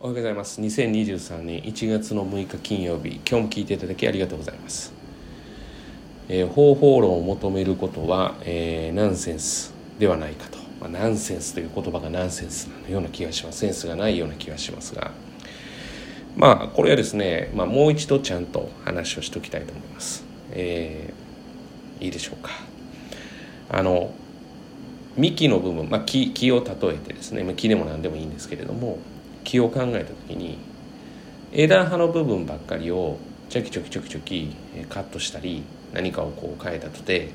おはようございます。2023年1月の6日金曜日今日も聞いていただきありがとうございます、えー、方法論を求めることは、えー、ナンセンスではないかと、まあ、ナンセンスという言葉がナンセンスのような気がします。センスがないような気がしますが。まあこれはですね、まあ、もう一度ちゃんと話をしておきたいと思います、えー、いいでしょうか。あの幹の部分、まあ、木木を例えてですね。ま木でも何でもいいんですけれども木を考えた時に枝葉の部分ばっかりをチョキチョキチョキチョキカットしたり何かをこう変えたとて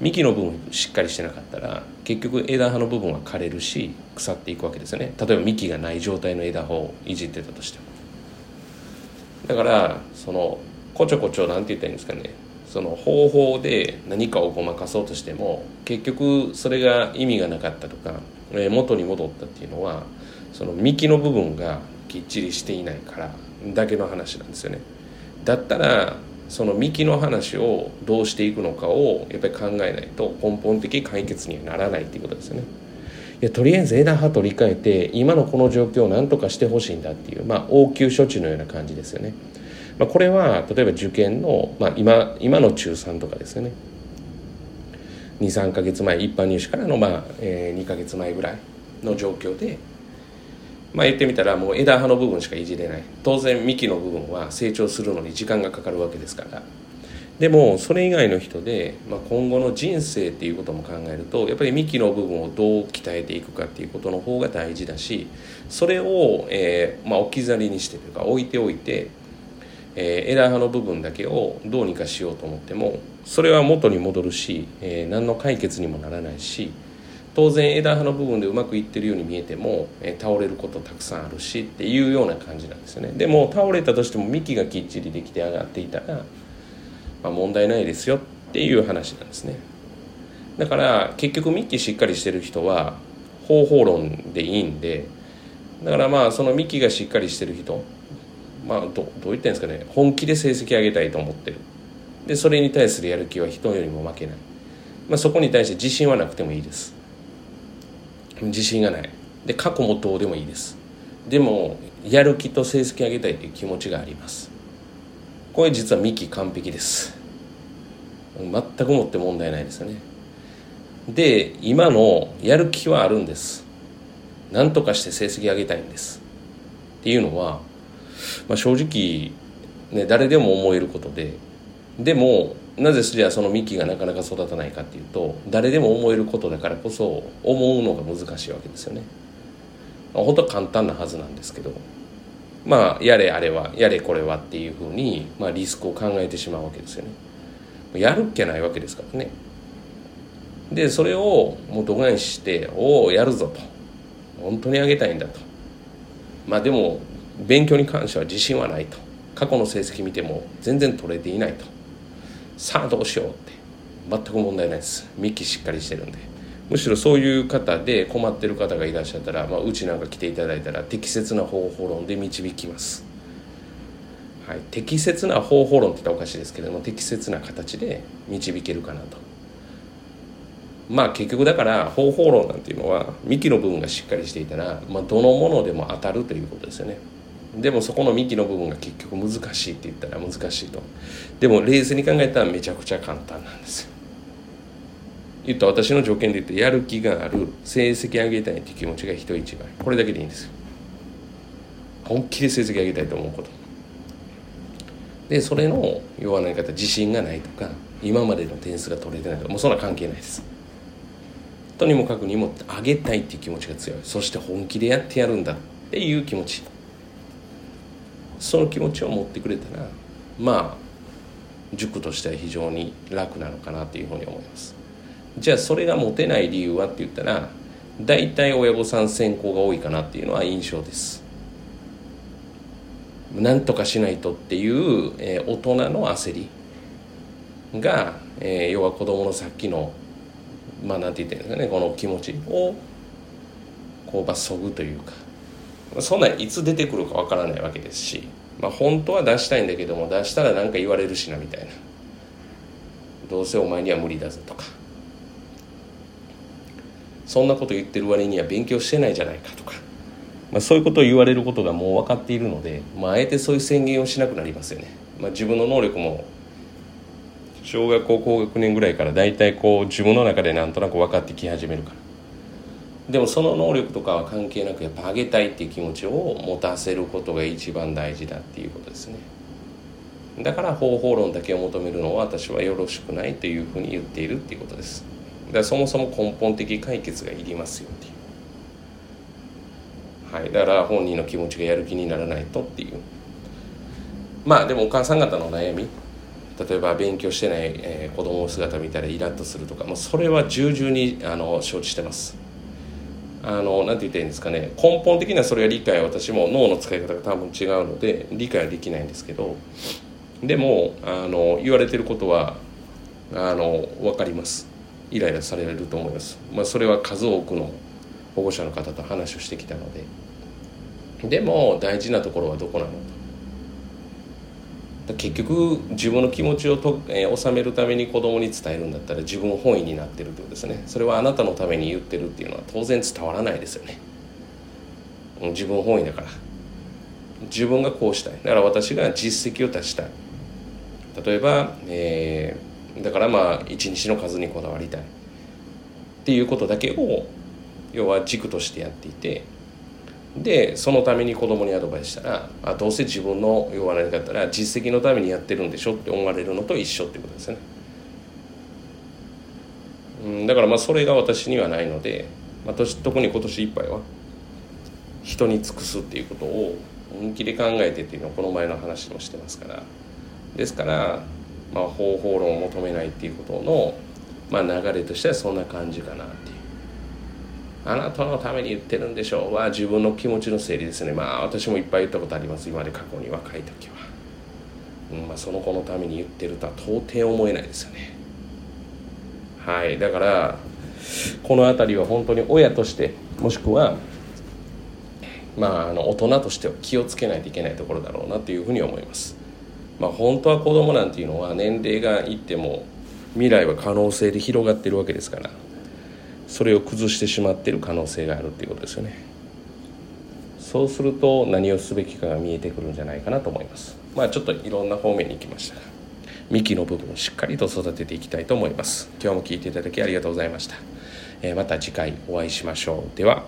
幹の部分しっかりしてなかったら結局枝葉の部分は枯れるし腐っていくわけですよね。例えば幹がない状態の枝葉をいじってたとしても。だからそのこちょこちょなんて言ったらいいんですかね。その方法で何かをごまかそうとしても結局それが意味がなかったとか、え元に戻ったっていうのはその幹の部分がきっちりしていないからだけの話なんですよね。だったらその幹の話をどうしていくのかをやっぱり考えないと根本的解決にはならないっていうことですよね。いやとりあえず枝葉取り替えて今のこの状況を何とかしてほしいんだっていうまあ応急処置のような感じですよね。まあ、これは例えば受験の、まあ今、今の中3とかですよね23か月前一般入試からの、まあえー、2か月前ぐらいの状況で、まあ、言ってみたらもう枝葉の部分しかいじれない。当然幹の部分は成長するのに時間がかかるわけですから。でもそれ以外の人で、まあ、今後の人生っていうことも考えるとやっぱり幹の部分をどう鍛えていくかっていうことの方が大事だしそれを、えーまあ、置き去りにしてというか置いておいてえー、枝葉の部分だけをどうにかしようと思ってもそれは元に戻るし、えー、何の解決にもならないし当然枝葉の部分でうまくいってるように見えても、えー、倒れることたくさんあるしっていうような感じなんですよね。でも倒れたとしても幹がきっちりできて上がっていたら、まあ、問題ないですよっていう話なんですね。だから結局幹しっかりしてる人は方法論でいいんでだからまあその幹がしっかりしてる人まあどどう言ったんですかね。本気で成績上げたいと思ってる。でそれに対するやる気は人よりも負けない、まあ、そこに対して自信はなくてもいいです。自信がない。で過去もどうでもいいです。でもやる気と成績上げたいという気持ちがあります。これ実はミキ完璧です。全くもって問題ないですよね。で今のやる気はあるんです。何とかして成績上げたいんです。っていうのはまあ、正直、ね、誰でも思えることででもなぜじゃあその幹がなかなか育たないかっていうと誰でも思えることだからこそ思うのが難しいわけですよね。まあ、本当は簡単なはずなんですけどまあやれあれはやれこれはっていうふうに、まあ、リスクを考えてしまうわけですよね。やるっきゃないわけですからね。でそれをもう度外視して「おおやるぞ」と「本当にあげたいんだ」と。まあでも勉強に関しては自信はないと。過去の成績見ても全然取れていないと。さあどうしようって。全く問題ないです。幹しっかりしてるんで。むしろそういう方で困ってる方がいらっしゃったら、まあ、うちなんか来ていただいたら適切な方法論で導きます、はい、適切な方法論って言ったらおかしいですけども適切な形で導けるかなと。まあ結局だから方法論なんていうのは幹の部分がしっかりしていたら、まあ、どのものでも当たるということですよね。でもそこの幹の部分が結局難しいって言ったら難しいと。でも冷静に考えたらめちゃくちゃ簡単なんですよ。言った私の条件で言ってやる気がある成績上げたいっていう気持ちが人一倍。これだけでいいんですよ。本気で成績上げたいと思うこと。でそれの弱な方自信がないとか今までの点数が取れてないとかもうそんな関係ないです。とにもかくにも上げたいっていう気持ちが強い。そして本気でやってやるんだっていう気持ち。その気持ちを持ってくれたらまあ塾としては非常に楽なのかなというふうに思います。じゃあそれが持てない理由はって言ったら大体親御さん先行が多いかなっていうのは印象です。なんとかしないとっていう、えー、大人の焦りが、えー、要は子供のさっきのまあなんて言ってるんですかねこの気持ちをこう罰則というかそんなんいつ出てくるかわからないわけですし、まあ、本当は出したいんだけども出したら何か言われるしなみたいな。どうせお前には無理だぞとか。そんなこと言ってる割には勉強してないじゃないかとか。まあ、そういうことを言われることがもう分かっているので、まあ、あえてそういう宣言をしなくなりますよね、まあ、自分の能力も小学校高学年ぐらいから大体こう自分の中でなんとなく分かってき始めるから。でもその能力とかは関係なくやっぱ上げたいっていう気持ちを持たせることが一番大事だっていうことですね。だから方法論だけを求めるのは私はよろしくないというふうに言っているっていうことです。だからそもそも根本的解決がいりますよっていう。はい。だから本人の気持ちがやる気にならないとっていう。まあでもお母さん方の悩み例えば勉強してない、えー、子供の姿見たらイラッとするとかもうそれは重々にあの承知してます。あのなんて言ったらいいんですかね。根本的にはそれは理解私も脳の使い方が多分違うので理解はできないんですけど。でもあの言われてることはあの分かります。イライラされると思います、まあ、それは数多くの保護者の方と話をしてきたので。でも大事なところはどこなのと結局自分の気持ちをと、えー、収めるために子供に伝えるんだったら自分本位になってるってことですね。それはあなたのために言ってるっていうのは当然伝わらないですよね。自分本位だから。自分がこうしたい。だから私が実績を出したい。例えば、えー、だからまあ一日の数にこだわりたい。っていうことだけを要は軸としてやっていてでそのために子供にアドバイスしたらあどうせ自分の要は何かったら実績のためにやってるんでしょって思われるのと一緒ってことですね、うん、だからまあそれが私にはないので、まあ、特に今年いっぱいは人に尽くすっていうことを本気で考えてっていうのをこの前の話もしてますからですから、まあ、方法論を求めないっていうことの、まあ、流れとしてはそんな感じかなっていう。あなたのために言ってるんでしょうは自分の気持ちの整理ですね。まあ私もいっぱい言ったことあります。今まで過去に若い時は、うんまあ、その子のために言ってるとは到底思えないですよね。はい。だからこの辺りは本当に親としてもしくはまあ、あの大人としては気をつけないといけないところだろうなというふうに思います。まあ、本当は子供なんていうのは年齢がいっても未来は可能性で広がってるわけですから。それを崩してしまっている可能性があるっていうことですよね。そうすると何をすべきかが見えてくるんじゃないかなと思います。まあちょっといろんな方面に行きましたが幹の部分をしっかりと育てていきたいと思います。今日も聞いていただきありがとうございました、えー、また次回お会いしましょう。では